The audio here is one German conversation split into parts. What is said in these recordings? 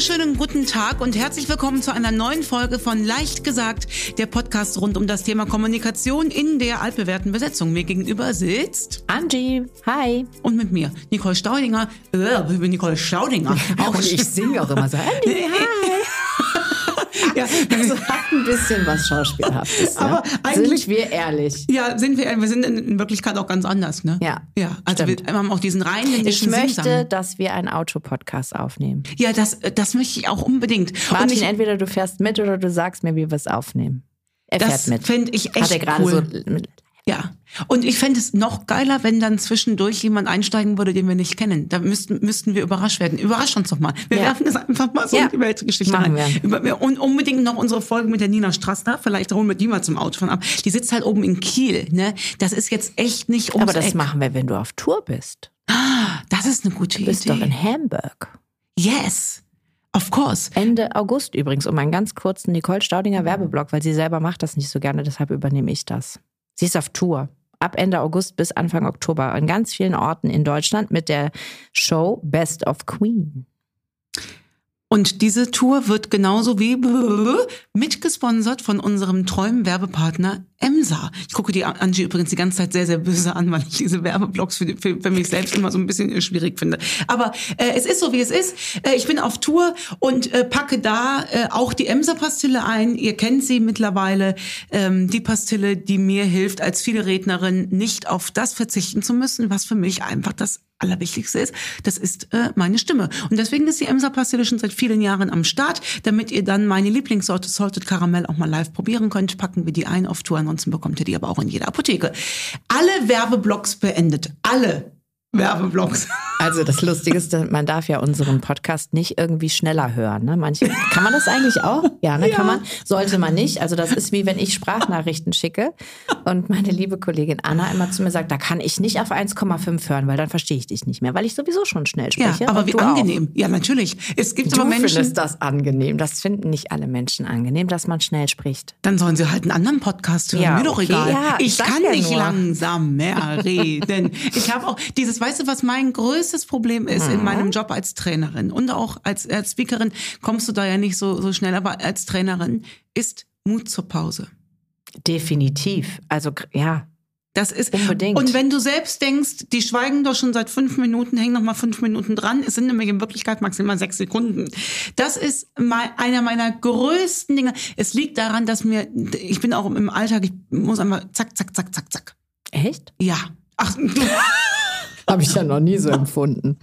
wunderschönen guten Tag und herzlich willkommen zu einer neuen Folge von Leicht gesagt, der Podcast rund um das Thema Kommunikation in der altbewährten Besetzung. Mir gegenüber sitzt Angie, hi. und mit mir Nicole Staudinger. Äh, ich bin Nicole Staudinger. Auch und ich singe auch immer so, Angie, hi. ja, Das hat ein bisschen was Schauspielhaftes. Ne? Aber eigentlich- Sind wir ehrlich. ja, sind wir, wir sind in Wirklichkeit auch ganz anders, ne? Ja, Ja, also wir stimmt. haben auch diesen Ich rheinländischen möchte, Singsang. dass wir einen Autopodcast aufnehmen. Ja, das, das möchte ich auch unbedingt. Und Martin, ich, entweder du fährst mit oder du sagst mir, wie wir es aufnehmen. Er das fährt mit. finde ich echt Hat er gerade cool. so. Ja. Und ich fände es noch geiler, wenn dann zwischendurch jemand einsteigen würde, den wir nicht kennen. Da müssten, müssten wir überrascht werden. Überrasch uns doch mal. Wir Ja. werfen es einfach mal so Ja. in die Weltgeschichte Machen rein. wir. Und unbedingt noch unsere Folge mit der Nina Strassner. Vielleicht holen wir die mal zum Autofahren ab. Die sitzt halt oben in Kiel. Ne? Das ist jetzt echt nicht ums Aber das Eck. machen wir, wenn du auf Tour bist. Das ist eine gute Du bist Idee. doch in Hamburg. yes. Of course. Ende August übrigens, um einen ganz kurzen Nicole Staudinger Werbeblock, weil sie selber macht das nicht so gerne, deshalb übernehme ich das. Sie ist auf Tour. Ab Ende August bis Anfang Oktober an ganz vielen Orten in Deutschland mit der Show Best of Queen. Und diese Tour wird genauso wie mitgesponsert von unserem treuen Werbepartner Emsa. Ich gucke die Angie übrigens die ganze Zeit sehr, sehr böse an, weil ich diese Werbeblocks für, für, für mich selbst immer so ein bisschen schwierig finde. Aber äh, es ist so, wie es ist. Äh, ich bin auf Tour und äh, packe da äh, auch die Emsa-Pastille ein. Ihr kennt sie mittlerweile. Ähm, die Pastille, die mir hilft, als viele Rednerin nicht auf das verzichten zu müssen, was für mich einfach das Allerwichtigste ist, das ist äh, meine Stimme. Und deswegen ist die Emsa-Pastille schon seit vielen Jahren am Start. Damit ihr dann meine Lieblingssorte Salted Caramel auch mal live probieren könnt, packen wir die ein auf Tour. Ansonsten bekommt ihr die aber auch in jeder Apotheke. Alle Werbeblocks beendet. Alle Werbeblocks. Also das Lustige ist, man darf ja unseren Podcast nicht irgendwie schneller hören. Ne? Manche, kann man das eigentlich auch? Ja, ne, kann man. Sollte man nicht. Also das ist wie wenn ich Sprachnachrichten schicke und meine liebe Kollegin Anna immer zu mir sagt, da kann ich nicht auf 1,5 hören, weil dann verstehe ich dich nicht mehr, weil ich sowieso schon schnell Ja, spreche. aber und wie du auch. angenehm. Ja, natürlich. Es gibt Du aber Menschen, findest das angenehm. Das finden nicht alle Menschen angenehm, dass man schnell spricht. dann sollen sie halt einen anderen Podcast hören. Ja, Mir doch okay, egal. ja, ich kann ja nicht nur. langsam mehr reden. Ich habe auch dieses, weißt du, was mein größtes Problem ist Mhm. in meinem Job als Trainerin und auch als, als Speakerin kommst du da ja nicht so, so schnell, aber als Trainerin ist Mut zur Pause. Definitiv. Also ja, Das ist Unbedingt. Und wenn du selbst denkst, die schweigen doch schon seit fünf Minuten, hängen noch mal fünf Minuten dran, es sind nämlich in Wirklichkeit maximal sechs Sekunden. Das ist mal einer meiner größten Dinge. Es liegt daran, dass mir, ich bin auch im Alltag, ich muss einmal zack, zack, zack, zack, zack. echt? Ja. Ach, Habe ich ja noch nie so empfunden.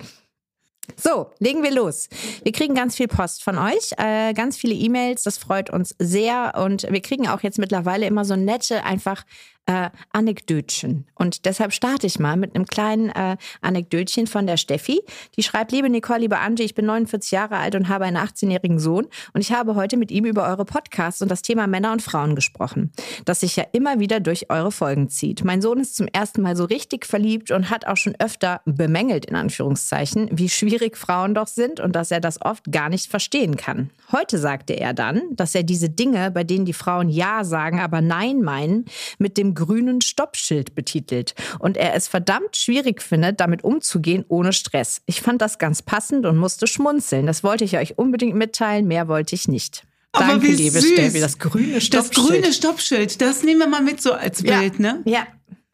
So, legen wir los. Wir kriegen ganz viel Post von euch, äh, ganz viele E-Mails, das freut uns sehr und wir kriegen auch jetzt mittlerweile immer so nette, einfach äh, Anekdötchen. Und deshalb starte ich mal mit einem kleinen äh, Anekdötchen von der Steffi. Die schreibt, liebe Nicole, liebe Angie, ich bin 49 Jahre alt und habe einen 18-jährigen Sohn und ich habe heute mit ihm über eure Podcasts und das Thema Männer und Frauen gesprochen, das sich ja immer wieder durch eure Folgen zieht. Mein Sohn ist zum ersten Mal so richtig verliebt und hat auch schon öfter bemängelt, in Anführungszeichen, wie schwierig Frauen doch sind und dass er das oft gar nicht verstehen kann. Heute sagte er dann, dass er diese Dinge, bei denen die Frauen Ja sagen, aber Nein meinen, mit dem grünen Stoppschild betitelt und er es verdammt schwierig findet, damit umzugehen ohne Stress. Ich fand das ganz passend und musste schmunzeln. Das wollte ich euch unbedingt mitteilen, mehr wollte ich nicht. Aber Danke, wie liebe süß. Steffi. Das grüne das Stoppschild. grüne Stoppschild, das nehmen wir mal mit so als ja. Bild, ne? Ja,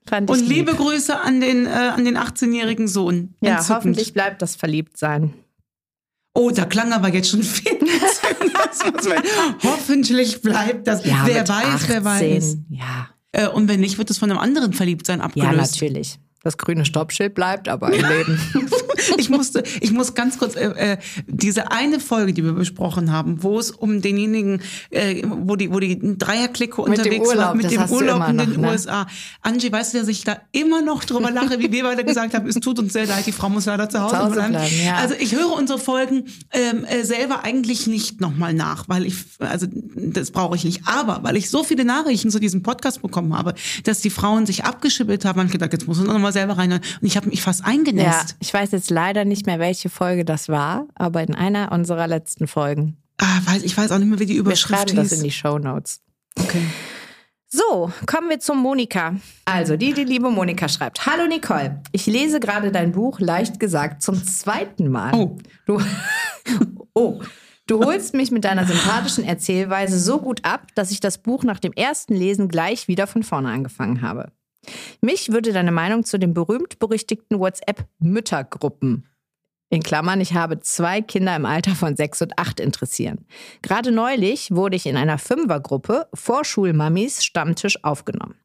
fand Und liebe lieb. Grüße an den, äh, an den 18-jährigen Sohn. Ja, Entzückend. hoffentlich bleibt das Verliebtsein. Oh, da klang aber jetzt schon viel. Das Hoffentlich bleibt das. Ja, wer weiß, wer 18, weiß. Ja, Äh, und wenn nicht, wird es von einem anderen Verliebtsein ja, abgelöst. natürlich. Das grüne Stoppschild bleibt aber im Leben. ich musste, ich muss ganz kurz äh, äh, diese eine Folge, die wir besprochen haben, wo es um denjenigen, äh, wo die, wo die Dreierklicke Mit dem unterwegs war Urlaub, mit das dem Urlaub in noch, den ne? USA. Angie, weißt du, dass ich da immer noch drüber lache, wie wir beide gesagt haben, es tut uns sehr leid, die Frau muss leider zu Hause, Zu Hause bleiben. bleiben, ja. Also ich höre unsere Folgen ähm, äh, selber eigentlich nicht nochmal nach, weil ich, also das brauche ich nicht. Aber weil ich so viele Nachrichten zu diesem Podcast bekommen habe, dass die Frauen sich abgeschibbelt haben, habe ich gedacht, jetzt muss ich noch mal selber rein. Und ich habe mich fast Ja, eingenässt. ich weiß jetzt leider nicht mehr, welche Folge das war, aber in einer unserer letzten Folgen. Ah, weiß, ich weiß auch nicht mehr, wie die Wir Überschrift schreiben das hieß. in die Show Notes. okay. So, kommen wir zum Monika. Also, die, die liebe Monika schreibt. Hallo Nicole, ich lese gerade dein Buch leicht gesagt zum zweiten Mal. Oh. Du, oh, Du holst mich mit deiner sympathischen Erzählweise so gut ab, dass ich das Buch nach dem ersten Lesen gleich wieder von vorne angefangen habe. Mich würde deine Meinung zu den berühmt-berüchtigten WhatsApp-Müttergruppen in Klammern, ich habe zwei Kinder im Alter von sechs und acht interessieren. Gerade neulich wurde ich in einer Fünfergruppe Vorschulmamis Stammtisch aufgenommen.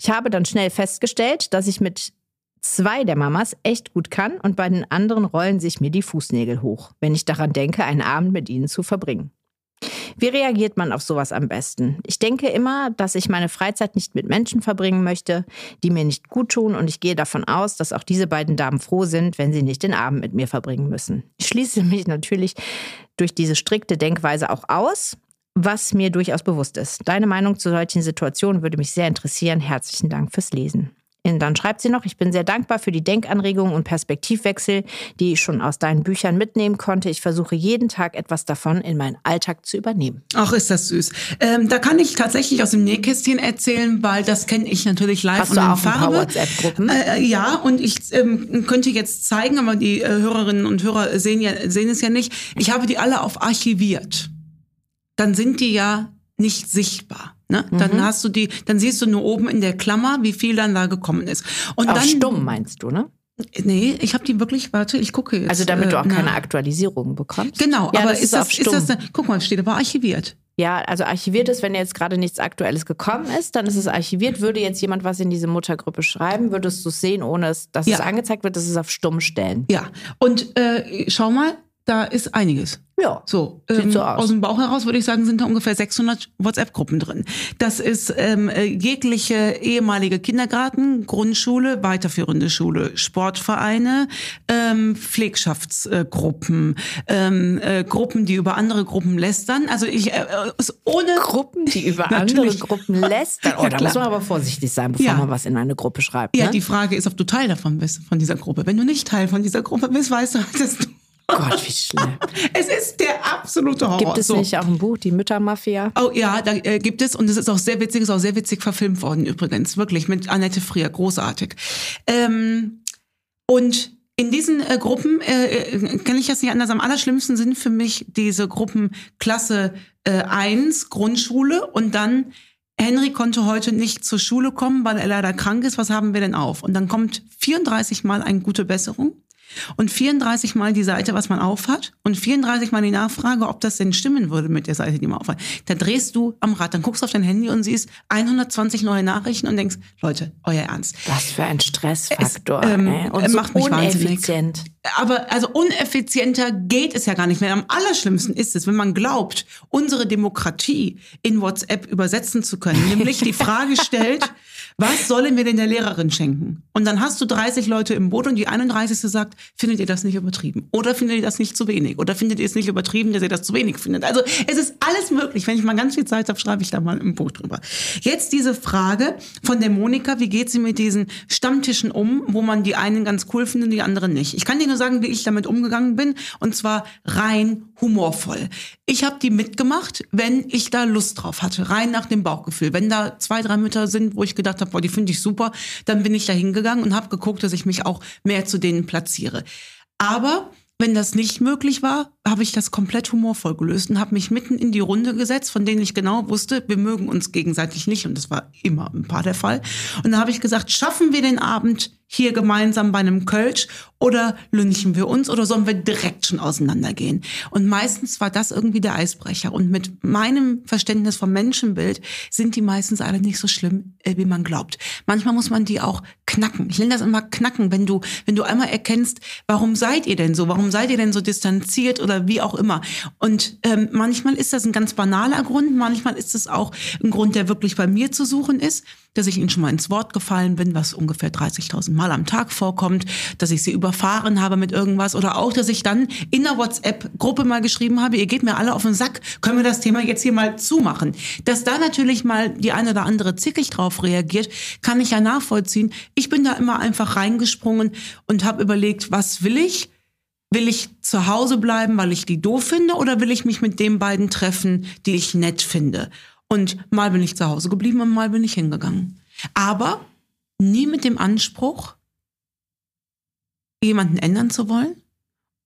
Ich habe dann schnell festgestellt, dass ich mit zwei der Mamas echt gut kann und bei den anderen rollen sich mir die Fußnägel hoch, wenn ich daran denke, einen Abend mit ihnen zu verbringen. Wie reagiert man auf sowas am besten? Ich denke immer, dass ich meine Freizeit nicht mit Menschen verbringen möchte, die mir nicht gut tun und ich gehe davon aus, dass auch diese beiden Damen froh sind, wenn sie nicht den Abend mit mir verbringen müssen. Ich schließe mich natürlich durch diese strikte Denkweise auch aus, was mir durchaus bewusst ist. Deine Meinung zu solchen Situationen würde mich sehr interessieren. Herzlichen Dank fürs Lesen. Dann schreibt sie noch, ich bin sehr dankbar für die Denkanregungen und Perspektivwechsel, die ich schon aus deinen Büchern mitnehmen konnte. Ich versuche jeden Tag etwas davon in meinen Alltag zu übernehmen. Ach, ist das süß. Ähm, da kann ich tatsächlich aus dem Nähkästchen erzählen, weil das kenne ich natürlich live Hast und du auch Farbe. Ein paar WhatsApp-Gruppen? Äh, ja, und ich ähm, könnte jetzt zeigen, aber die äh, Hörerinnen und Hörer sehen, ja, sehen es ja nicht. Ich habe die alle auf archiviert. Dann sind die ja nicht sichtbar. Ne? Mhm. Dann hast du die, dann siehst du nur oben in der Klammer, wie viel dann da gekommen ist. Und Auf dann stumm meinst du, ne? Nee, ich habe die wirklich, warte, ich gucke jetzt. Also damit du auch äh, keine Aktualisierung bekommst. Genau, ja, aber das ist, das, ist das, guck mal, steht aber archiviert. Ja, also archiviert ist, wenn jetzt gerade nichts Aktuelles gekommen ist, dann ist es archiviert. Würde jetzt jemand was in diese Muttergruppe schreiben, würdest du es sehen, ohne dass ja. es angezeigt wird, dass es auf stumm stellen. Ja, und äh, schau mal, da ist einiges. Ja. So, ähm, so aus. aus. dem Bauch heraus würde ich sagen, sind da ungefähr 600 WhatsApp-Gruppen drin. Das ist ähm, äh, jegliche ehemalige Kindergarten, Grundschule, weiterführende Schule, Sportvereine, ähm, Pflegschaftsgruppen, ähm, äh, Gruppen, die über andere Gruppen lästern. Also ich äh, ohne Gruppen, die über andere Gruppen lästern. Oh, ja, da muss man aber vorsichtig sein, bevor ja. man was in eine Gruppe schreibt. Ne? Ja, die Frage ist, ob du Teil davon bist, von dieser Gruppe. Wenn du nicht Teil von dieser Gruppe bist, weißt du, dass du Gott, wie schlimm. Es ist der absolute Horror. Gibt es so. nicht auch ein Buch, die Müttermafia? Oh ja, da äh, gibt es und es ist auch sehr witzig, ist auch sehr witzig verfilmt worden übrigens, wirklich mit Annette Frier, großartig. Ähm, und in diesen äh, Gruppen äh, äh, kann ich das nicht anders. Am allerschlimmsten sind für mich diese Gruppen Klasse äh, 1, Grundschule und dann Henry konnte heute nicht zur Schule kommen, weil er leider krank ist. Was haben wir denn auf? Und dann kommt 34 Mal eine gute Besserung und 34 Mal die Seite, was man aufhat und 34 Mal die Nachfrage, ob das denn stimmen würde mit der Seite, die man aufhat. Da drehst du am Rad, dann guckst du auf dein Handy und siehst 120 neue Nachrichten und denkst, Leute, euer Ernst. Was für ein Stressfaktor. Es, ähm, und so macht mich uneffizient. Wahnsinnig. Aber also uneffizienter geht es ja gar nicht mehr. Am allerschlimmsten ist es, wenn man glaubt, unsere Demokratie in WhatsApp übersetzen zu können, nämlich die Frage stellt, was sollen wir denn der Lehrerin schenken? Und dann hast du 30 Leute im Boot und die 31. sagt, findet ihr das nicht übertrieben? Oder findet ihr das nicht zu wenig? Oder findet ihr es nicht übertrieben, dass ihr das zu wenig findet? Also es ist alles möglich. Wenn ich mal ganz viel Zeit habe, schreibe ich da mal im Buch drüber. Jetzt diese Frage von der Monika, wie geht sie mit diesen Stammtischen um, wo man die einen ganz cool findet, die anderen nicht? Ich kann dir nur sagen, wie ich damit umgegangen bin und zwar rein humorvoll. Ich habe die mitgemacht, wenn ich da Lust drauf hatte, rein nach dem Bauchgefühl. Wenn da zwei, drei Mütter sind, wo ich gedacht habe, boah, die finde ich super, dann bin ich da hingegangen und habe geguckt, dass ich mich auch mehr zu denen platziere. Aber wenn das nicht möglich war, habe ich das komplett humorvoll gelöst und habe mich mitten in die Runde gesetzt, von denen ich genau wusste, wir mögen uns gegenseitig nicht. Und das war immer ein paar der Fall. Und da habe ich gesagt, schaffen wir den Abend hier gemeinsam bei einem Kölsch oder lünchen wir uns oder sollen wir direkt schon auseinandergehen? Und meistens war das irgendwie der Eisbrecher. Und mit meinem Verständnis vom Menschenbild sind die meistens alle nicht so schlimm, äh, wie man glaubt. Manchmal muss man die auch knacken. Ich nenne das immer knacken, wenn du, wenn du einmal erkennst, warum seid ihr denn so? Warum seid ihr denn so distanziert oder wie auch immer? Und ähm, manchmal ist das ein ganz banaler Grund, manchmal ist es auch ein Grund, der wirklich bei mir zu suchen ist dass ich ihnen schon mal ins Wort gefallen bin, was ungefähr 30.000 Mal am Tag vorkommt, dass ich sie überfahren habe mit irgendwas oder auch, dass ich dann in der WhatsApp-Gruppe mal geschrieben habe, ihr geht mir alle auf den Sack, können wir das Thema jetzt hier mal zumachen. Dass da natürlich mal die eine oder andere zickig drauf reagiert, kann ich ja nachvollziehen. Ich bin da immer einfach reingesprungen und habe überlegt, was will ich? Will ich zu Hause bleiben, weil ich die doof finde, oder will ich mich mit den beiden treffen, die ich nett finde? Und mal bin ich zu Hause geblieben und mal bin ich hingegangen. Aber nie mit dem Anspruch, jemanden ändern zu wollen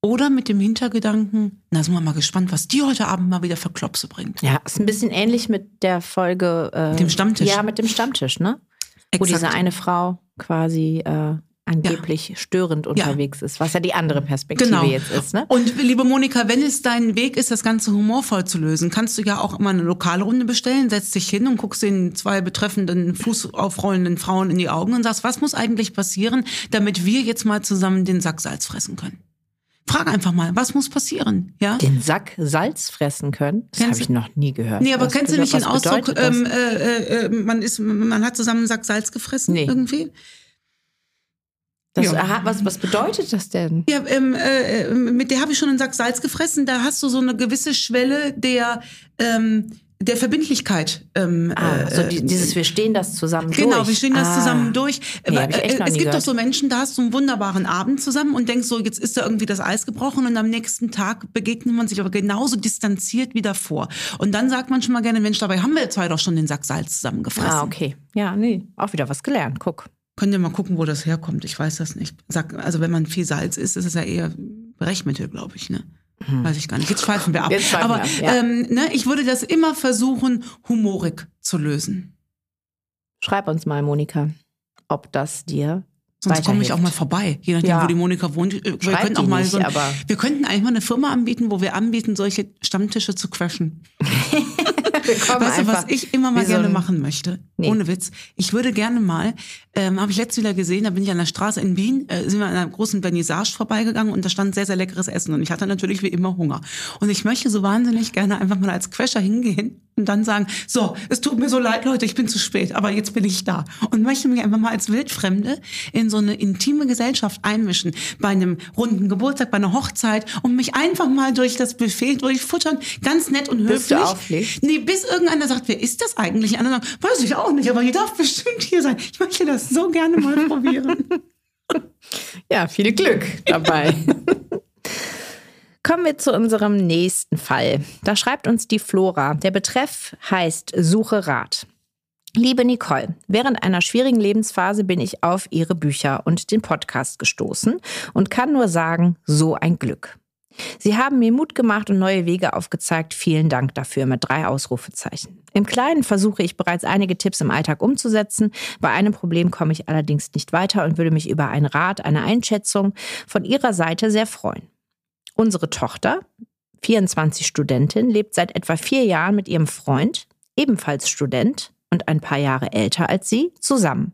oder mit dem Hintergedanken, na sind wir mal gespannt, was die heute Abend mal wieder für Klopse bringt. Ja, ist ein bisschen ähnlich mit der Folge. Äh, Dem Stammtisch. Ja, mit dem Stammtisch, ne? Wo Exakt. diese eine Frau quasi äh, angeblich störend unterwegs ist, was ja die andere Perspektive Genau. jetzt ist, ne? Und liebe Monika, wenn es dein Weg ist, das Ganze humorvoll zu lösen, kannst du ja auch immer eine Lokalrunde bestellen, setzt dich hin und guckst den zwei betreffenden fußaufrollenden Frauen in die Augen und sagst, was muss eigentlich passieren, damit wir jetzt mal zusammen den Sack Salz fressen können? Frag einfach mal, was muss passieren? Ja? Den Sack Salz fressen können? Das habe ich noch nie gehört. Nee, aber Was kennst du nicht den Ausdruck, ähm, äh, äh, man, ist, man hat zusammen einen Sack Salz gefressen Nee. irgendwie? Das, ja. aha, was, was bedeutet das denn? Ja, ähm, äh, mit der habe ich schon einen Sack Salz gefressen. Da hast du so eine gewisse Schwelle der, ähm, der Verbindlichkeit. Ähm, Ah, so äh, die, dieses, wir stehen das zusammen Genau, durch. wir stehen das ah. zusammen durch. Nee, äh, es gibt doch gehört. so Menschen, da hast du einen wunderbaren Abend zusammen und denkst so, jetzt ist da irgendwie das Eis gebrochen und am nächsten Tag begegnet man sich aber genauso distanziert wie davor. Und dann sagt man schon mal gerne, Mensch, dabei haben wir zwei doch schon den Sack Salz zusammengefressen. Ah, okay. Ja, nee, auch wieder was gelernt. Guck. Könnt ihr mal gucken, wo das herkommt? Ich weiß das nicht. Sag, also wenn man viel Salz isst, ist es ja eher Brechmittel, glaube ich. Ne? Weiß ich gar nicht. Jetzt schweifen wir ab. Schweifen Aber wir ab, ja. ähm, ne, ich würde das immer versuchen, humorig zu lösen. Schreib uns mal, Monika, ob das dir Sonst komme ich auch mal vorbei, je nachdem, Ja. wo die Monika wohnt. Wir Schreibt könnten auch mal nicht, so, ein, aber- wir könnten eigentlich mal eine Firma anbieten, wo wir anbieten, solche Stammtische zu crashen. Weißt du, was ich immer mal so gerne ein- machen möchte? Nee. Ohne Witz. Ich würde gerne mal, ähm, habe ich letztes wieder gesehen, da bin ich an der Straße in Wien, äh, sind wir an einer großen Vernissage vorbeigegangen und da stand sehr, sehr leckeres Essen und ich hatte natürlich wie immer Hunger. Und ich möchte so wahnsinnig gerne einfach mal als Crasher hingehen und dann sagen, so, es tut mir so leid, Leute, ich bin zu spät, aber jetzt bin ich da. Und möchte mich einfach mal als Wildfremde in so eine intime Gesellschaft einmischen, bei einem runden Geburtstag, bei einer Hochzeit und mich einfach mal durch das Buffet durchfuttern, ganz nett und höflich. Bis du auflegst? Nee, bis irgendeiner sagt, wer ist das eigentlich? Andere sagen, weiß ich auch nicht, aber die darf bestimmt hier sein. Ich möchte das so gerne mal probieren. Ja, viel Glück dabei. Kommen wir zu unserem nächsten Fall. Da schreibt uns die Flora. Der Betreff heißt Suche Rat. Liebe Nicole, während einer schwierigen Lebensphase bin ich auf Ihre Bücher und den Podcast gestoßen und kann nur sagen, so ein Glück. Sie haben mir Mut gemacht und neue Wege aufgezeigt. Vielen Dank dafür mit drei Ausrufezeichen. Im Kleinen versuche ich bereits einige Tipps im Alltag umzusetzen. Bei einem Problem komme ich allerdings nicht weiter und würde mich über einen Rat, eine Einschätzung von Ihrer Seite sehr freuen. Unsere Tochter, 24 Studentin, lebt seit etwa vier Jahren mit ihrem Freund, ebenfalls Student und ein paar Jahre älter als sie, zusammen.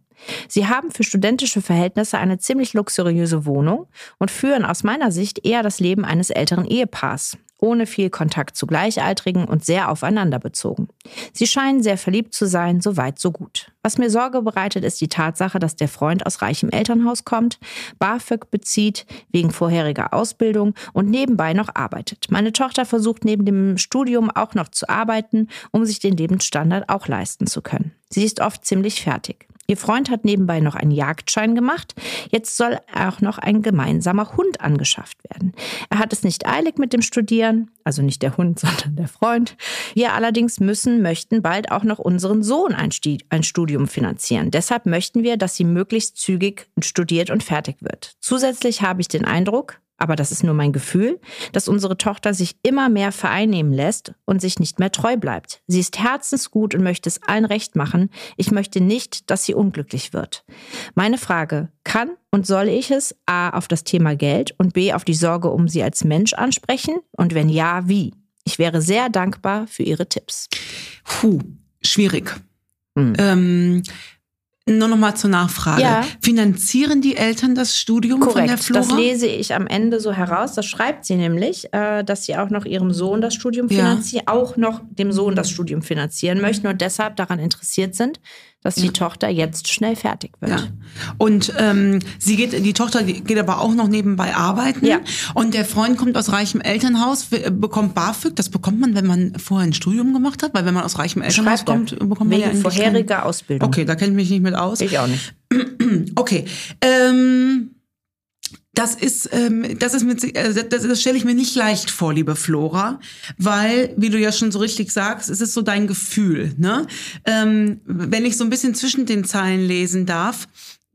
Sie haben für studentische Verhältnisse eine ziemlich luxuriöse Wohnung und führen aus meiner Sicht eher das Leben eines älteren Ehepaars, ohne viel Kontakt zu Gleichaltrigen und sehr aufeinander bezogen. Sie scheinen sehr verliebt zu sein, so weit, so gut. Was mir Sorge bereitet, ist die Tatsache, dass der Freund aus reichem Elternhaus kommt, BAföG bezieht, wegen vorheriger Ausbildung und nebenbei noch arbeitet. Meine Tochter versucht neben dem Studium auch noch zu arbeiten, um sich den Lebensstandard auch leisten zu können. Sie ist oft ziemlich fertig. Ihr Freund hat nebenbei noch einen Jagdschein gemacht. Jetzt soll auch noch ein gemeinsamer Hund angeschafft werden. Er hat es nicht eilig mit dem Studieren, also nicht der Hund, sondern der Freund. Wir allerdings müssen, möchten bald auch noch unseren Sohn ein, Studium finanzieren. Deshalb möchten wir, dass sie möglichst zügig studiert und fertig wird. Zusätzlich habe ich den Eindruck, aber das ist nur mein Gefühl, dass unsere Tochter sich immer mehr vereinnehmen lässt und sich nicht mehr treu bleibt. Sie ist herzensgut und möchte es allen recht machen. Ich möchte nicht, dass sie unglücklich wird. Meine Frage, kann und soll ich es A auf das Thema Geld und B auf die Sorge um sie als Mensch ansprechen? Und wenn ja, wie? Ich wäre sehr dankbar für Ihre Tipps. Puh, schwierig. Hm. Ähm, nur noch mal zur Nachfrage. Ja. Finanzieren die Eltern das Studium von der Korrekt, Flora? das lese ich am Ende so heraus. Das schreibt sie nämlich, äh, dass sie auch noch ihrem Sohn das Studium Ja. finanzieren, auch noch dem Sohn das Studium finanzieren möchten und deshalb daran interessiert sind, dass die Tochter jetzt schnell fertig wird. Ja. Und ähm, sie geht, die Tochter geht aber auch noch nebenbei arbeiten. Ja. Und der Freund kommt aus reichem Elternhaus, w- bekommt BAföG. Das bekommt man, wenn man vorher ein Studium gemacht hat, weil wenn man aus reichem Elternhaus Schreibt er. kommt, bekommt man Wegen ja eigentlich vorheriger Ausbildung. Okay, da kenne ich mich nicht mit aus. Ich auch nicht. Okay. Ähm, das ist, ähm, das ist mit, äh, das, das stelle ich mir nicht leicht vor, liebe Flora, weil, wie du ja schon so richtig sagst, es ist so dein Gefühl. Ne? Ähm, wenn ich so ein bisschen zwischen den Zeilen lesen darf,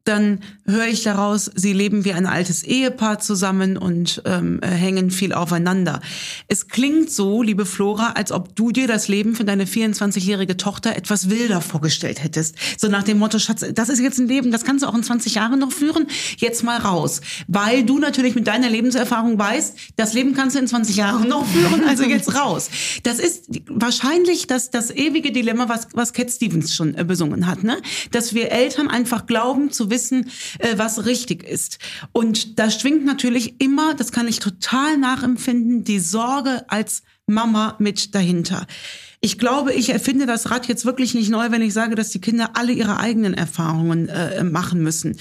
dann höre ich daraus, sie leben wie ein altes Ehepaar zusammen und ähm, äh, hängen viel aufeinander. Es klingt so, liebe Flora, als ob du dir das Leben für deine 24-jährige Tochter etwas wilder vorgestellt hättest. So nach dem Motto, Schatz, das ist jetzt ein Leben, das kannst du auch in 20 Jahren noch führen, jetzt mal raus. Weil du natürlich mit deiner Lebenserfahrung weißt, das Leben kannst du in 20 Jahren noch führen, also jetzt raus. Das ist wahrscheinlich das, das ewige Dilemma, was, was Cat Stevens schon äh, besungen hat, ne? Dass wir Eltern einfach glauben zu wissen, wissen, äh, was richtig ist. Und da schwingt natürlich immer, das kann ich total nachempfinden, die Sorge als Mama mit dahinter. Ich glaube, ich erfinde das Rad jetzt wirklich nicht neu, wenn ich sage, dass die Kinder alle ihre eigenen Erfahrungen äh, machen müssen.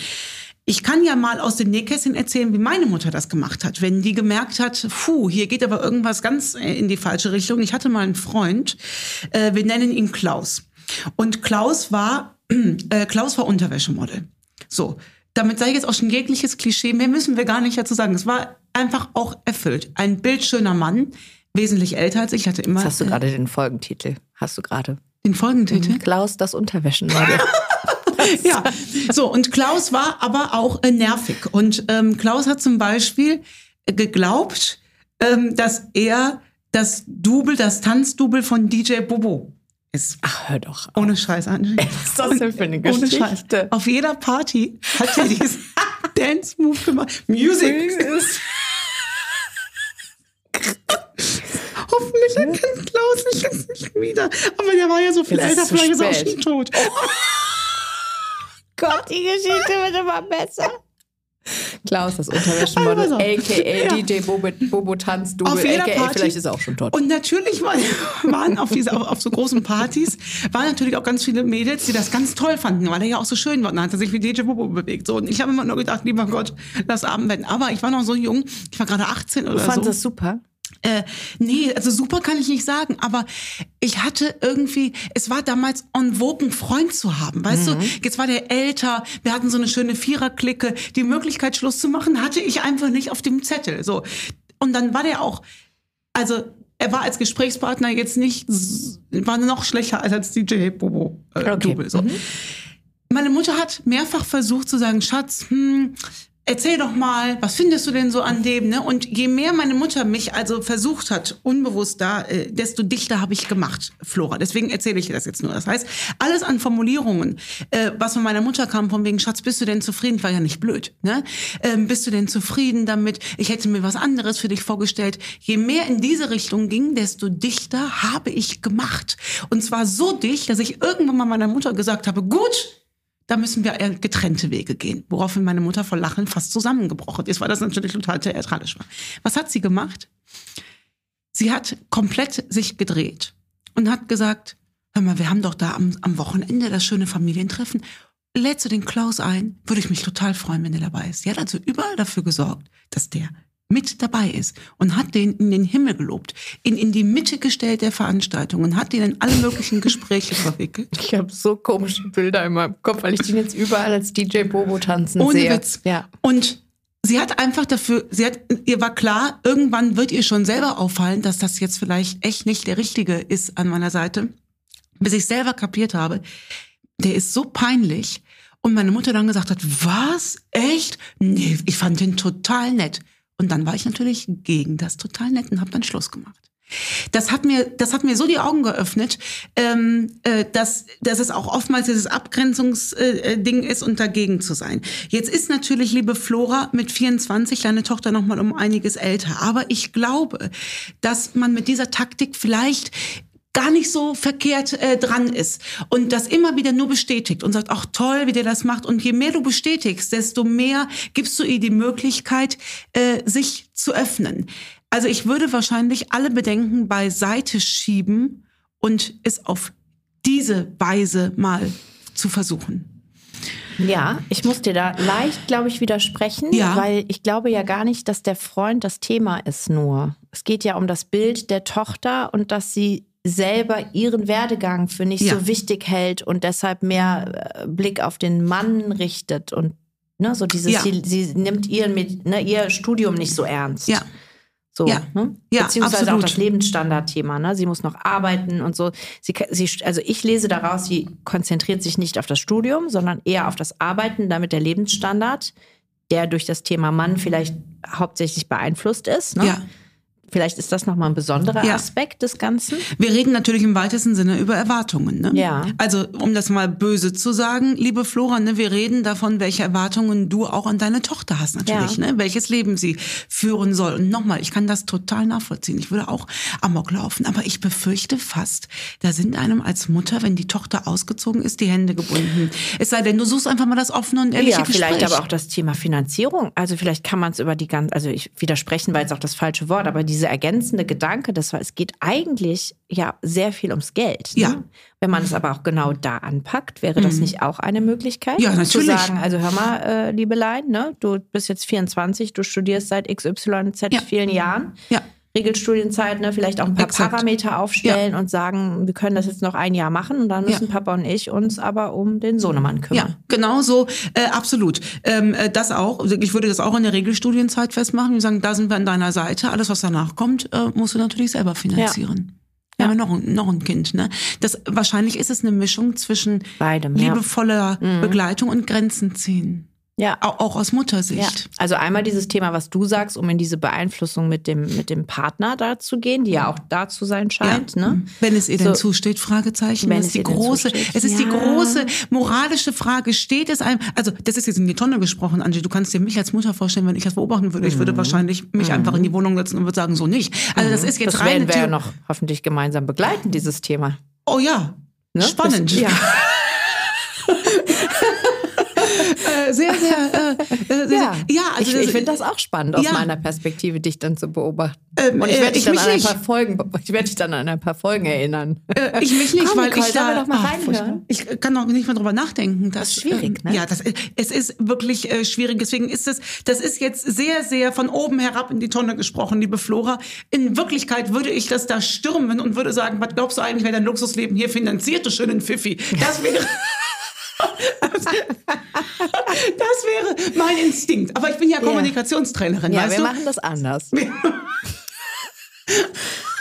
Ich kann ja mal aus dem Nähkästchen erzählen, wie meine Mutter das gemacht hat. Wenn die gemerkt hat, puh, hier geht aber irgendwas ganz äh, in die falsche Richtung. Ich hatte mal einen Freund, äh, wir nennen ihn Klaus. Und Klaus war, äh, Klaus war Unterwäschemodel. So, damit sei jetzt auch schon jegliches Klischee, mehr müssen wir gar nicht dazu sagen. Es war einfach auch erfüllt. Ein bildschöner Mann, wesentlich älter als ich, hatte immer. Jetzt hast du äh, gerade den Folgentitel. Hast du gerade. Den Folgentitel? Mhm. Klaus, das Unterwäschenmodel. ja, so und Klaus war aber auch äh, nervig. Und ähm, Klaus hat zum Beispiel geglaubt, ähm, dass er das Double, das Tanzdouble von DJ Bobo ist. Ach, hör doch. Auf. Ohne Scheiß, Angie. Was ist das denn für eine Geschichte? Ohne Scheiß. Auf jeder Party hat er diesen Dance-Move gemacht. Music. Hoffentlich erkennt Klaus mich jetzt nicht wieder. Aber der war ja so viel älter, vielleicht ist er auch schon tot. Oh. Gott, die Geschichte wird immer besser. Klaus, das Unterwäschemodel, also, a.k.a. Ja. DJ Bobo, Bobo Tanz, Double, a.k.a. vielleicht ist er auch schon tot. Und natürlich waren, waren auf, diese, auf, auf, so großen Partys, waren natürlich auch ganz viele Mädels, die das ganz toll fanden, weil er ja auch so schön war. Und dann hat er sich wie DJ Bobo bewegt. So, und ich habe immer nur gedacht, lieber Gott, lass Abend werden. Aber ich war noch so jung, ich war gerade 18 oder du so. fand das super? Äh, nee, also super kann ich nicht sagen, aber ich hatte irgendwie, es war damals en vogue, einen Freund zu haben, weißt mhm. du? Jetzt war der älter, wir hatten so eine schöne Viererklicke, die Möglichkeit Schluss zu machen, hatte ich einfach nicht auf dem Zettel, so. Und dann war der auch, also er war als Gesprächspartner jetzt nicht, war noch schlechter als als DJ Bobo äh, okay. Double, so. Mhm. Meine Mutter hat mehrfach versucht zu sagen, Schatz, hm, erzähl doch mal, was findest du denn so an dem? Ne? Und je mehr meine Mutter mich also versucht hat, unbewusst da, äh, desto dichter habe ich gemacht, Flora. Deswegen erzähle ich dir das jetzt nur. Das heißt, alles an Formulierungen, äh, was von meiner Mutter kam, von wegen, Schatz, bist du denn zufrieden? War ja nicht blöd. Ne? Ähm, bist du denn zufrieden damit? Ich hätte mir was anderes für dich vorgestellt. Je mehr in diese Richtung ging, desto dichter habe ich gemacht. Und zwar so dicht, dass ich irgendwann mal meiner Mutter gesagt habe, gut, da müssen wir getrennte Wege gehen. Woraufhin meine Mutter vor Lachen fast zusammengebrochen ist, weil das natürlich total theatralisch war. Was hat sie gemacht? Sie hat komplett sich gedreht und hat gesagt, hör mal, wir haben doch da am, am Wochenende das schöne Familientreffen. Lädst du den Klaus ein? Würde ich mich total freuen, wenn er dabei ist. Sie hat also überall dafür gesorgt, dass der mit dabei ist und hat den in den Himmel gelobt, ihn in die Mitte gestellt der Veranstaltung und hat ihn in alle möglichen Gespräche verwickelt. Ich habe so komische Bilder in meinem Kopf, weil ich den jetzt überall als DJ Bobo tanzen Ohne sehe. Witz. Ja. Und sie hat einfach dafür, sie hat, ihr war klar, irgendwann wird ihr schon selber auffallen, dass das jetzt vielleicht echt nicht der Richtige ist an meiner Seite. Bis ich selber kapiert habe, der ist so peinlich. Und meine Mutter dann gesagt hat, was? Echt? Nee, ich fand den total nett. Und dann war ich natürlich gegen das total nett und habe dann Schluss gemacht. Das hat mir, das hat mir so die Augen geöffnet, ähm, äh, dass, dass es auch oftmals dieses Abgrenzungsding äh, ist und dagegen zu sein. Jetzt ist natürlich, liebe Flora, mit 24 deine Tochter noch mal um einiges älter. Aber ich glaube, dass man mit dieser Taktik vielleicht gar nicht so verkehrt äh, dran ist und das immer wieder nur bestätigt und sagt, ach toll, wie der das macht. Und je mehr du bestätigst, desto mehr gibst du ihr die Möglichkeit, äh, sich zu öffnen. Also ich würde wahrscheinlich alle Bedenken beiseite schieben und es auf diese Weise mal zu versuchen. Ja, ich muss dir da leicht, glaube ich, widersprechen, ja. weil ich glaube ja gar nicht, dass der Freund das Thema ist nur. Es geht ja um das Bild der Tochter und dass sie selber ihren Werdegang für nicht ja. so wichtig hält und deshalb mehr äh, Blick auf den Mann richtet und ne, so dieses, ja. sie, sie, nimmt ihren, ne, ihr Studium nicht so ernst. Ja. So, Ja. ne? Ja, Beziehungsweise absolut. auch das Lebensstandardthema. Ne? Sie muss noch arbeiten und so. Sie, sie, also ich lese daraus, sie konzentriert sich nicht auf das Studium, sondern eher auf das Arbeiten, damit der Lebensstandard, der durch das Thema Mann vielleicht hauptsächlich beeinflusst ist. Ne? Ja. Vielleicht ist das nochmal ein besonderer Ja. Aspekt des Ganzen. Wir reden natürlich im weitesten Sinne über Erwartungen. Ne? Ja. Also, um das mal böse zu sagen, liebe Flora, ne, wir reden davon, welche Erwartungen du auch an deine Tochter hast natürlich, Ja. ne? welches Leben sie führen soll. Und nochmal, ich kann das total nachvollziehen. Ich würde auch Amok laufen, aber ich befürchte fast, da sind einem als Mutter, wenn die Tochter ausgezogen ist, die Hände gebunden. Es sei denn, du suchst einfach mal das offene und ehrliche Ja, vielleicht Gespräch. aber auch das Thema Finanzierung. Also vielleicht kann man es über die ganze, also ich widersprechen war jetzt auch das falsche Wort, aber diese ergänzende Gedanke, das war, es geht eigentlich ja sehr viel ums Geld. Ne? Ja. Wenn man es aber auch genau da anpackt, wäre das nicht auch eine Möglichkeit? Mhm. Ja, Zu natürlich. sagen, also hör mal, äh, Liebelein, ne, du bist jetzt 24, du studierst seit XYZ Ja. vielen Jahren. Ja. Regelstudienzeit, ne, vielleicht auch ein paar Exakt. Parameter aufstellen und sagen, wir können das jetzt noch ein Jahr machen und dann müssen Ja. Papa und ich uns aber um den Sohnemann kümmern. Ja, genau so, äh, absolut. Ähm, äh, das auch, also ich würde das auch in der Regelstudienzeit festmachen. Wir sagen, da sind wir an deiner Seite. Alles, was danach kommt, äh, musst du natürlich selber finanzieren. Wir haben ja noch, ein- noch ein Kind, ne? Das, wahrscheinlich ist es eine Mischung zwischen Beidem, ja. Mhm. liebevoller Begleitung und Grenzen ziehen. Ja. Auch, aus Ja, Muttersicht. also einmal dieses Thema, was du sagst, um in diese Beeinflussung mit dem, mit dem Partner da zu gehen, die ja auch da zu sein scheint. Ne? Wenn es ihr denn So. zusteht, Fragezeichen. Wenn das es ist die denn große, zusteht. es ist die Ja. große moralische Frage. Steht es einem, also das ist jetzt in die Tonne gesprochen, Angie. Du kannst dir mich als Mutter vorstellen, wenn ich das beobachten würde. Ich Mhm. würde wahrscheinlich mich einfach in die Wohnung setzen und würde sagen, so nicht. Also das ist jetzt Das reine werden wir ja noch hoffentlich gemeinsam begleiten, dieses Thema. Oh ja. Ne? Spannend. Das, ja. Äh, sehr, sehr, äh, äh, sehr, Ja, ja also ich, ich finde das auch spannend, aus Ja. meiner Perspektive, dich dann zu beobachten. Ähm, Und ich äh, werde dich ich dann an ein paar Folgen, ich werde dich dann an ein paar Folgen erinnern. Äh, ich mich nicht, Komm, weil Nicole, ich da doch mal Ah, reinhören? Ich kann auch nicht mehr drüber nachdenken. Das, ist schwierig, ähm, ne? Ja, das, es ist wirklich äh, schwierig. Deswegen ist es, das ist jetzt sehr, sehr von oben herab in die Tonne gesprochen, liebe Flora. In Wirklichkeit würde ich das da stürmen und würde sagen, was glaubst du eigentlich, wer dein Luxusleben hier finanziert, du schönen Pfiffi? Das wäre... Das wäre mein Instinkt. Aber ich bin ja Kommunikationstrainerin, Ja, weißt wir du? machen das anders.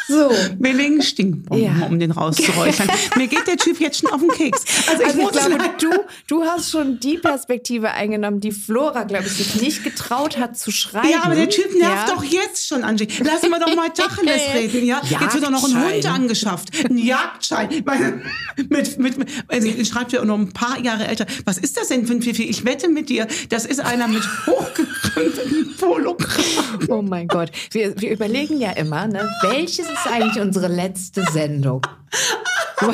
so. Wir legen Stinkbomben, Ja. um den rauszuräuchern. Mir geht der Typ jetzt schon auf den Keks. Also ich Also ich muss glaube, sagen- du, du hast schon die Perspektive eingenommen, die Flora, glaube ich, sich nicht getraut hat zu schreiben. Ja, aber der Typ nervt Ja. doch jetzt schon, Angie. Lassen wir doch mal Tacheles reden, ja? Jetzt wird doch noch ein Jagdschein. Hund angeschafft. Ein Jagdschein. Mit, mit, mit, also ich schreibe auch noch ein paar Jahre älter. Was ist das denn für ein Pfiffi? Ich wette mit dir, das ist einer mit hochgekrümmtem Pologramm. Oh mein Gott. Wir, wir überlegen ja immer, ne, welches ist eigentlich unsere letzte Sendung? Weil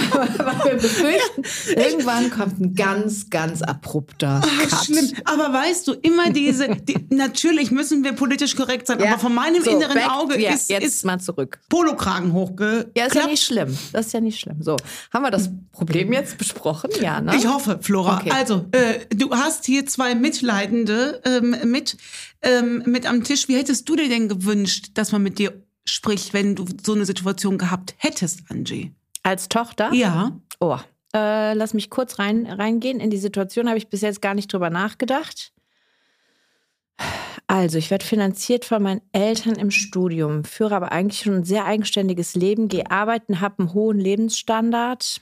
wir befürchten, irgendwann kommt ein ganz, ganz abrupter Cut. Schlimm. Aber weißt du, immer diese, die, natürlich müssen wir politisch korrekt sein, Ja. aber von meinem So, inneren back- Auge ja, ist, jetzt ist mal zurück. Polokragen hochgeklappt. Ja, ist ja nicht schlimm. Das ist ja nicht schlimm. So, haben wir das Problem jetzt besprochen? Ja, ne? Ich hoffe, Flora. Okay. Also, äh, du hast hier zwei Mitleidende ähm, mit, ähm, mit am Tisch. Wie hättest du dir denn gewünscht, dass man mit dir spricht, wenn du so eine Situation gehabt hättest, Angie? Als Tochter? Ja. Oh, äh, lass mich kurz rein, reingehen. In die Situation habe ich bis jetzt gar nicht drüber nachgedacht. Also, ich werde finanziert von meinen Eltern im Studium, führe aber eigentlich schon ein sehr eigenständiges Leben, gehe arbeiten, habe einen hohen Lebensstandard.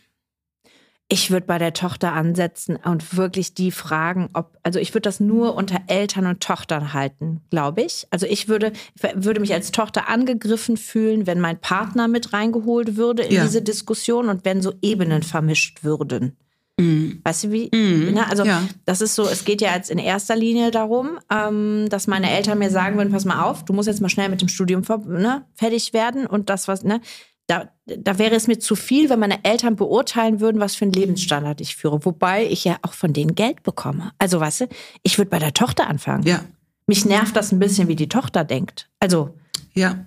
Ich würde bei der Tochter ansetzen und wirklich die fragen, ob, also ich würde das nur unter Eltern und Tochtern halten, glaube ich. Also ich würde, würde mich als Tochter angegriffen fühlen, wenn mein Partner mit reingeholt würde in Ja. diese Diskussion und wenn so Ebenen vermischt würden. Weißt du wie? Mhm. Ne? Also Ja. das ist so, es geht ja jetzt in erster Linie darum, ähm, dass meine Eltern mir sagen würden, pass mal auf, du musst jetzt mal schnell mit dem Studium ne, fertig werden und das was, ne? Da, da wäre es mir zu viel, wenn meine Eltern beurteilen würden, was für einen Lebensstandard ich führe. Wobei ich ja auch von denen Geld bekomme. Also, weißt du, ich würde bei der Tochter anfangen. Ja. Mich nervt das ein bisschen, wie die Tochter denkt. Also, Ja.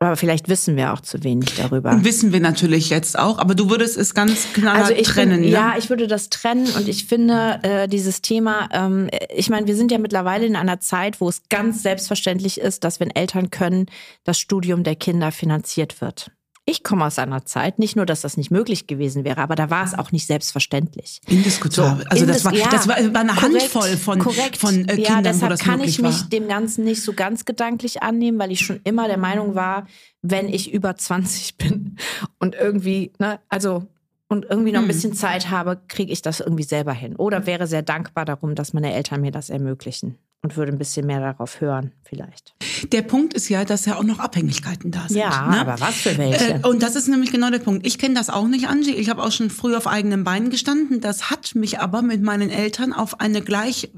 Aber vielleicht wissen wir auch zu wenig darüber. Wissen wir natürlich jetzt auch, aber du würdest es ganz knallhart Also trennen, Bin, ne? Ja, ich würde das trennen und ich finde äh, dieses Thema, ähm, ich meine, wir sind ja mittlerweile in einer Zeit, wo es ganz selbstverständlich ist, dass wenn Eltern können, das Studium der Kinder finanziert wird. Ich komme aus einer Zeit, nicht nur, dass das nicht möglich gewesen wäre, aber da war es auch nicht selbstverständlich. Indiskutabel. also das Indis- war, ja, das war, eine korrekt, Handvoll von, korrekt. von äh, ja, Kindern, wo deshalb das kann möglich ich mich war. dem Ganzen nicht so ganz gedanklich annehmen, weil ich schon immer der Meinung war, wenn ich über 20 bin und irgendwie, ne, also und irgendwie noch ein Hm. bisschen Zeit habe, kriege ich das irgendwie selber hin. Oder wäre sehr dankbar darum, dass meine Eltern mir das ermöglichen und würde ein bisschen mehr darauf hören, vielleicht. Der Punkt ist ja, dass ja auch noch Abhängigkeiten da sind. Ja, ne? aber was für welche? Äh, und das ist nämlich genau der Punkt. Ich kenne das auch nicht, Angie. Ich habe auch schon früh auf eigenen Beinen gestanden. Das hat mich aber mit meinen Eltern auf eine gleich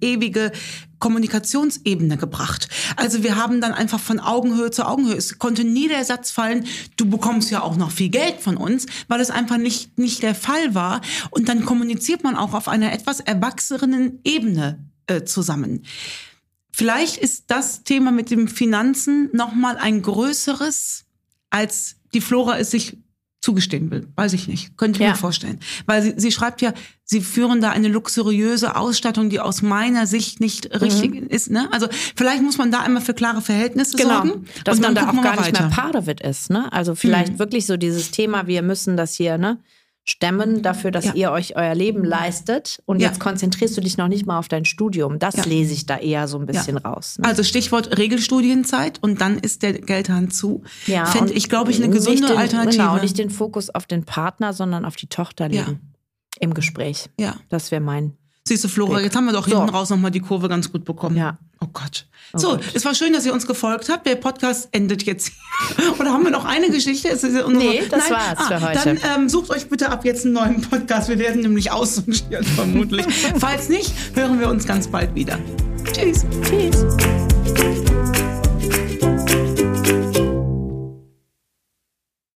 ewige Kommunikationsebene gebracht. Also wir haben dann einfach von Augenhöhe zu Augenhöhe. Es konnte nie der Satz fallen, du bekommst ja auch noch viel Geld von uns, weil es einfach nicht, nicht der Fall war. Und dann kommuniziert man auch auf einer etwas erwachsenen Ebene äh, zusammen. Vielleicht ist das Thema mit dem Finanzen noch mal ein größeres, als die Flora es sich zugestehen will. Weiß ich nicht. Könnte ich Ja. mir vorstellen. Weil sie, sie schreibt ja, sie führen da eine luxuriöse Ausstattung, die aus meiner Sicht nicht richtig ist. Ne? Also vielleicht muss man da einmal für klare Verhältnisse Genau, sorgen. dass und man da auch gar nicht mehr weiter. of it ist. Ne? Also vielleicht Mhm. wirklich so dieses Thema, wir müssen das hier ne, stemmen dafür, dass Ja. ihr euch euer Leben leistet. Und Ja. jetzt konzentrierst du dich noch nicht mal auf dein Studium. Das Ja. lese ich da eher so ein bisschen raus. Ne? Also Stichwort Regelstudienzeit und dann ist der Geldhahn zu. ja, Fände ich, glaube ich, eine gesunde den, Alternative. Genau, nicht den Fokus auf den Partner, sondern auf die Tochter Ja. legen. Im Gespräch. ja. Das wäre mein. Siehst du, Flora, jetzt haben wir doch So. hinten raus nochmal die Kurve ganz gut bekommen. Ja. Oh Gott. so, Gott. es war schön, dass ihr uns gefolgt habt. Der Podcast endet jetzt. Oder haben wir noch eine Geschichte? Es ist Nee, das war's für heute. Dann ähm, sucht euch bitte ab jetzt einen neuen Podcast. Wir werden nämlich aussortiert vermutlich. Falls nicht, hören wir uns ganz bald wieder. Tschüss. Tschüss.